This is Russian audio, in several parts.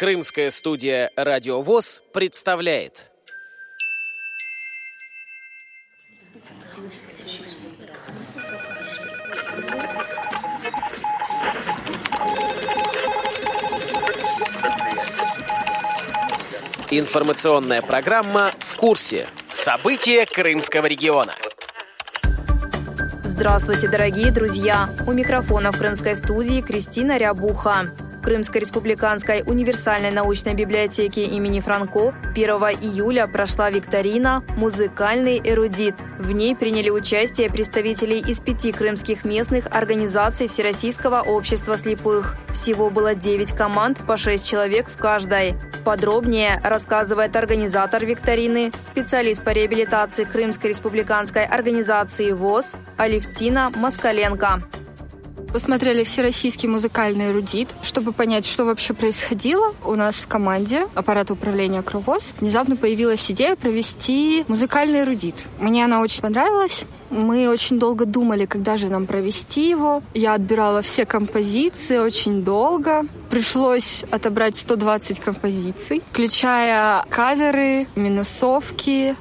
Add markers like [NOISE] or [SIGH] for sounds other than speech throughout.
Крымская студия «Радио ВОЗ» представляет. Информационная программа «В курсе». События Крымского региона. Здравствуйте, дорогие друзья! У микрофона в крымской студии Кристина Рябуха. Крымской республиканской универсальной научной библиотеке имени Франко 1 июля прошла викторина «Музыкальный эрудит». В ней приняли участие представители из пяти крымских местных организаций Всероссийского общества слепых. Всего было 9 команд, по 6 человек в каждой. Подробнее рассказывает организатор викторины, специалист по реабилитации Крымской республиканской организации ВОЗ Алевтина Москаленко посмотрели всероссийский музыкальный эрудит, чтобы понять, что вообще происходило. У нас в команде аппарата управления Кровоз внезапно появилась идея провести музыкальный эрудит. Мне она очень понравилась. Мы очень долго думали, когда же нам провести его. Я отбирала все композиции очень долго. Пришлось отобрать 120 композиций, включая каверы, минусовки.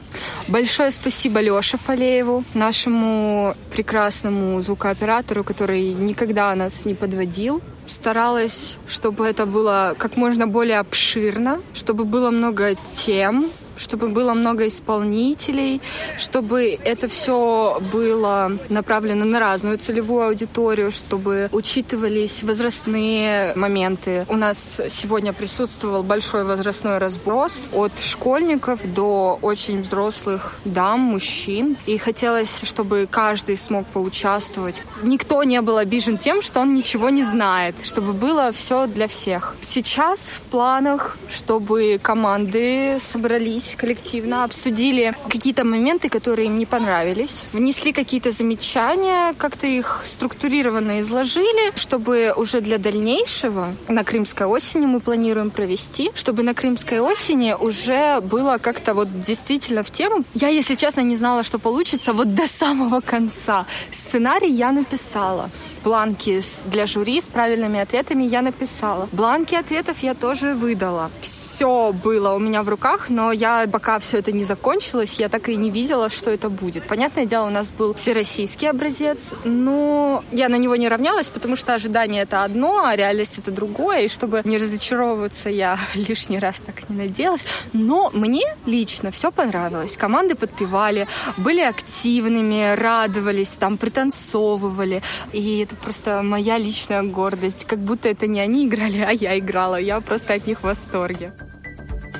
Большое спасибо Леше Фалееву, нашему прекрасному звукооператору, который никогда нас не подводил старалась, чтобы это было как можно более обширно, чтобы было много тем, чтобы было много исполнителей, чтобы это все было направлено на разную целевую аудиторию, чтобы учитывались возрастные моменты. У нас сегодня присутствовал большой возрастной разброс от школьников до очень взрослых дам, мужчин. И хотелось, чтобы каждый смог поучаствовать. Никто не был обижен тем, что он ничего не знает, чтобы было все для всех. Сейчас в планах, чтобы команды собрались собрались коллективно, обсудили какие-то моменты, которые им не понравились, внесли какие-то замечания, как-то их структурированно изложили, чтобы уже для дальнейшего на Крымской осени мы планируем провести, чтобы на Крымской осени уже было как-то вот действительно в тему. Я, если честно, не знала, что получится вот до самого конца. Сценарий я написала. Бланки для жюри с правильными ответами я написала. Бланки ответов я тоже выдала. Все было у меня в руках, но я пока все это не закончилось, я так и не видела, что это будет. Понятное дело, у нас был всероссийский образец, но я на него не равнялась, потому что ожидание это одно, а реальность это другое. И чтобы не разочаровываться, я [LAUGHS] лишний раз так не надеялась. Но мне лично все понравилось. Команды подпевали, были активными, радовались, там пританцовывали. И это просто моя личная гордость. Как будто это не они играли, а я играла. Я просто от них в восторге.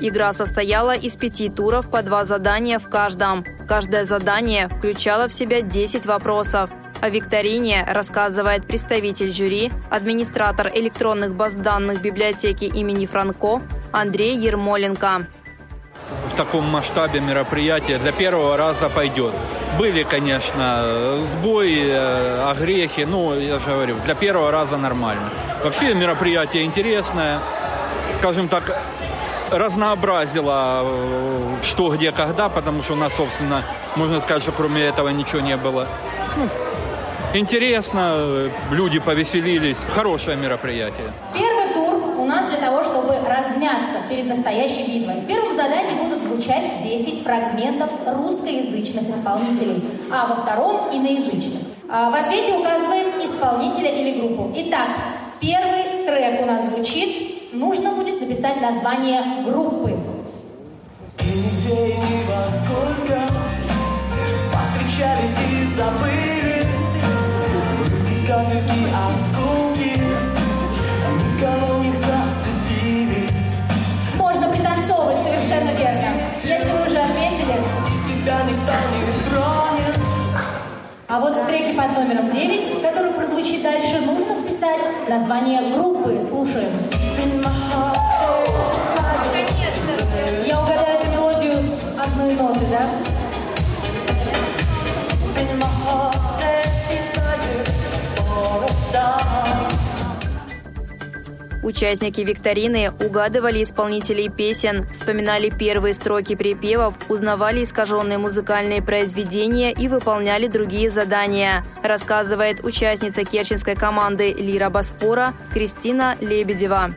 Игра состояла из пяти туров по два задания в каждом. Каждое задание включало в себя 10 вопросов. О викторине рассказывает представитель жюри, администратор электронных баз данных библиотеки имени Франко Андрей Ермоленко. В таком масштабе мероприятия для первого раза пойдет. Были, конечно, сбои, э, огрехи, но я же говорю, для первого раза нормально. Вообще мероприятие интересное, скажем так, разнообразила э, что, где, когда, потому что у нас, собственно, можно сказать, что кроме этого ничего не было. Ну, интересно, люди повеселились. Хорошее мероприятие. Первый тур у нас для того, чтобы размяться перед настоящей битвой. В первом задании будут звучать 10 фрагментов русскоязычных исполнителей, а во втором – иноязычных. А в ответе указываем исполнителя или группу. Итак, первый трек у нас звучит нужно будет написать название группы. И и забыли капельки, треке под номером 9, который прозвучит дальше, нужно вписать название группы. Слушаем. Я угадаю эту мелодию с одной ноты, да? Участники викторины угадывали исполнителей песен, вспоминали первые строки припевов, узнавали искаженные музыкальные произведения и выполняли другие задания, рассказывает участница керченской команды «Лира Боспора» Кристина Лебедева.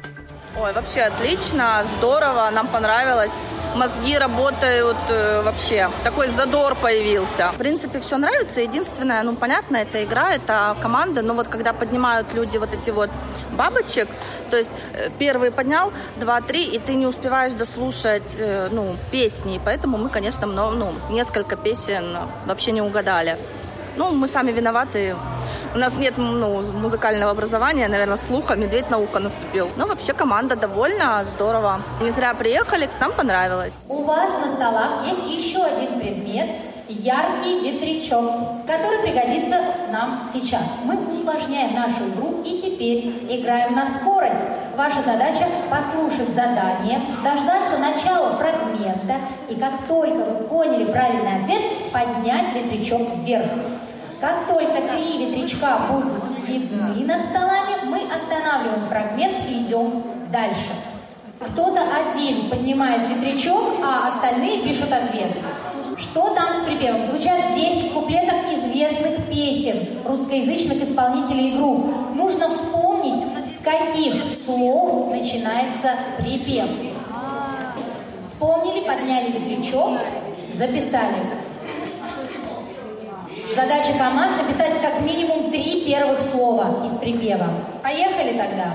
Ой, вообще отлично, здорово, нам понравилось мозги работают э, вообще. Такой задор появился. В принципе, все нравится. Единственное, ну, понятно, это игра, это команда, но вот когда поднимают люди вот эти вот бабочек, то есть э, первый поднял, два, три, и ты не успеваешь дослушать, э, ну, песни. Поэтому мы, конечно, много, ну, несколько песен вообще не угадали. Ну, мы сами виноваты. У нас нет ну, музыкального образования, наверное, слуха, медведь на ухо наступил. Но вообще команда довольна, здорово. Не зря приехали, нам понравилось. У вас на столах есть еще один предмет, яркий ветрячок, который пригодится нам сейчас. Мы усложняем нашу игру и теперь играем на скорость. Ваша задача послушать задание, дождаться начала фрагмента и как только вы поняли правильный ответ, поднять ветрячок вверх. Как только три ветрячка будут видны над столами, мы останавливаем фрагмент и идем дальше. Кто-то один поднимает ветрячок, а остальные пишут ответ. Что там с припевом? Звучат 10 куплетов известных песен русскоязычных исполнителей групп. Нужно вспомнить, с каких слов начинается припев. Вспомнили, подняли ветрячок, записали. Задача команд написать как минимум три первых слова из припева. Поехали тогда.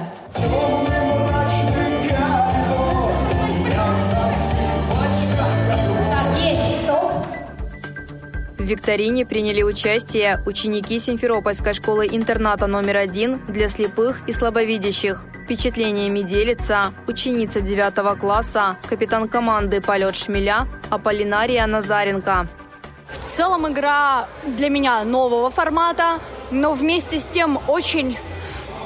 Так, есть, стоп. В викторине приняли участие ученики Симферопольской школы-интерната номер один для слепых и слабовидящих. Впечатлениями делится ученица 9 класса, капитан команды «Полет шмеля» Аполлинария Назаренко. Целом игра для меня нового формата, но вместе с тем очень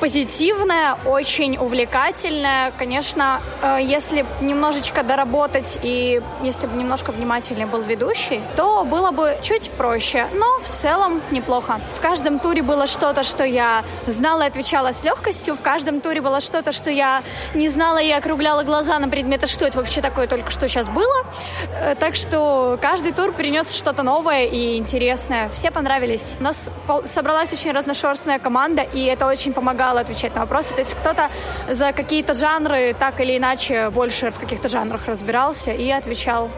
позитивная, очень увлекательная. Конечно, э, если немножечко доработать и если бы немножко внимательнее был ведущий, то было бы чуть проще. Но в целом неплохо. В каждом туре было что-то, что я знала и отвечала с легкостью. В каждом туре было что-то, что я не знала и округляла глаза на предметы, что это вообще такое только что сейчас было. Э, так что каждый тур принес что-то новое и интересное. Все понравились. У нас собралась очень разношерстная команда, и это очень помогало помогала отвечать на вопросы. То есть кто-то за какие-то жанры так или иначе больше в каких-то жанрах разбирался и отвечал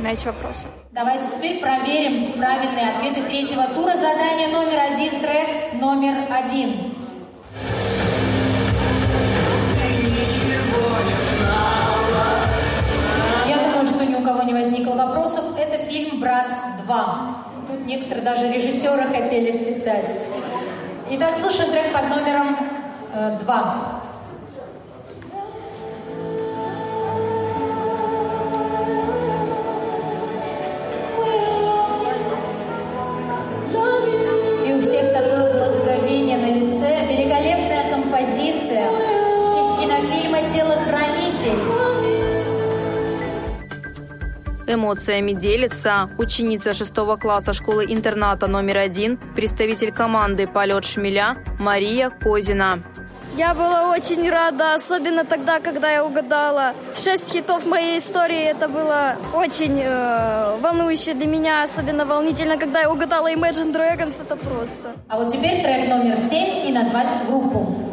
на эти вопросы. Давайте теперь проверим правильные ответы третьего тура. Задание номер один, трек номер один. Я думаю, что ни у кого не возникло вопросов. Это фильм «Брат 2». Тут некоторые даже режиссеры хотели вписать. Итак, слушаем трек под номером э, два. Эмоциями делится ученица 6 класса школы-интерната номер один, представитель команды «Полет шмеля» Мария Козина. Я была очень рада, особенно тогда, когда я угадала шесть хитов моей истории. Это было очень э, волнующе для меня, особенно волнительно, когда я угадала Imagine Dragons. Это просто. А вот теперь трек номер семь и назвать группу.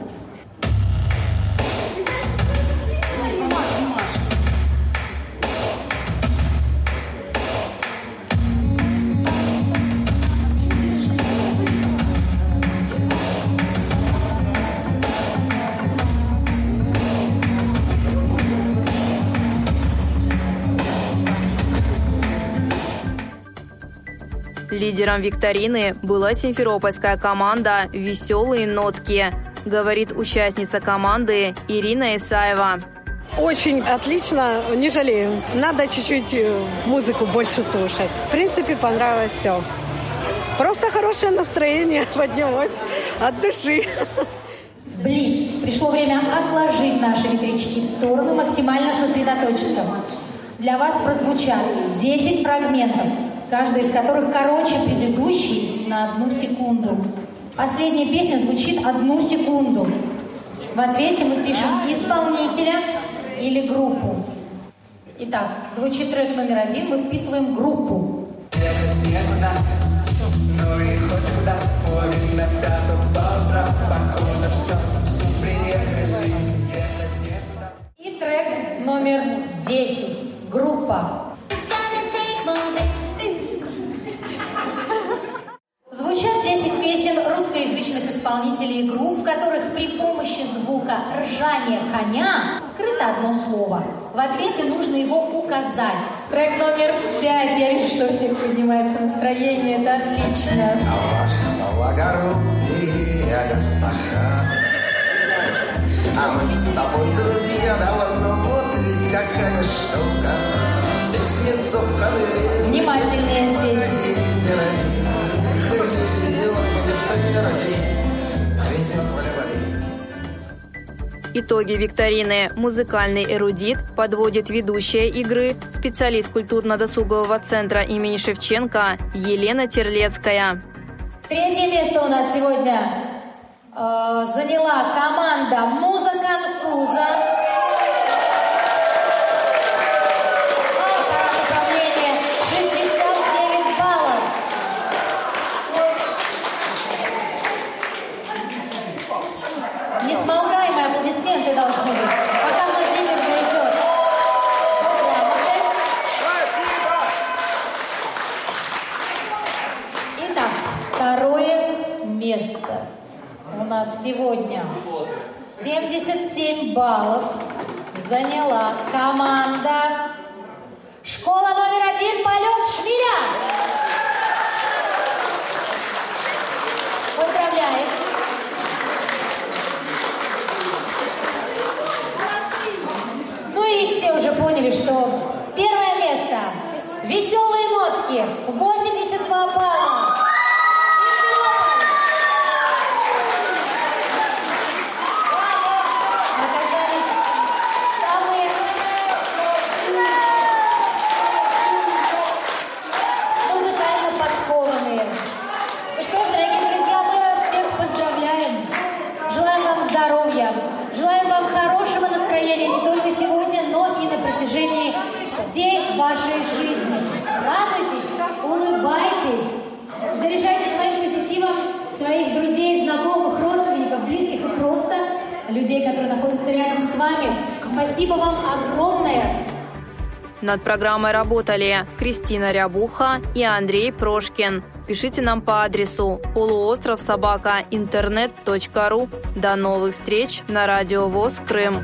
Лидером викторины была симферопольская команда «Веселые нотки», говорит участница команды Ирина Исаева. Очень отлично, не жалею. Надо чуть-чуть э, музыку больше слушать. В принципе, понравилось все. Просто хорошее настроение [LAUGHS] поднялось от души. Блиц. Пришло время отложить наши ветрячки в сторону, максимально сосредоточиться. Для вас прозвучали 10 фрагментов каждая из которых короче предыдущей на одну секунду. Последняя песня звучит одну секунду. В ответе мы пишем исполнителя или группу. Итак, звучит трек номер один, мы вписываем группу. И хоть куда, на звука ржания коня скрыто одно слово. В ответе нужно его указать. Трек номер 5. Я вижу, что у всех поднимается настроение. Это отлично. А мы с тобой друзья давно, вот ведь какая штука. Свинцов ковыль. Внимательнее здесь. Итоги викторины «Музыкальный эрудит» подводит ведущая игры, специалист культурно-досугового центра имени Шевченко Елена Терлецкая. Третье место у нас сегодня э, заняла команда «Муза конфуза». 69 баллов. Несмолкаемые аплодисменты должны быть, пока Владимир дойдет до грамоты. Итак, второе место. У нас сегодня 77 баллов заняла команда Школа номер один «Полет Шмеля». Поздравляем! Ну и все уже поняли, что первое место «Веселые нотки» 82 балла. оказались самые музыкально подкованные. Ну что ж, дорогие друзья, мы вас всех поздравляем. Желаем вам здоровья, желаем вам хорошего настроения не только сегодня, но и на протяжении всей вашей жизни. Радуйтесь, улыбайтесь, заряжайте своим позитивом своих друзей, знакомых, родственников, близких и просто людей, которые находятся рядом с вами. Спасибо вам огромное. Над программой работали Кристина Рябуха и Андрей Прошкин. Пишите нам по адресу полуостров собака интернет.ру. До новых встреч на радио ВОЗ Крым.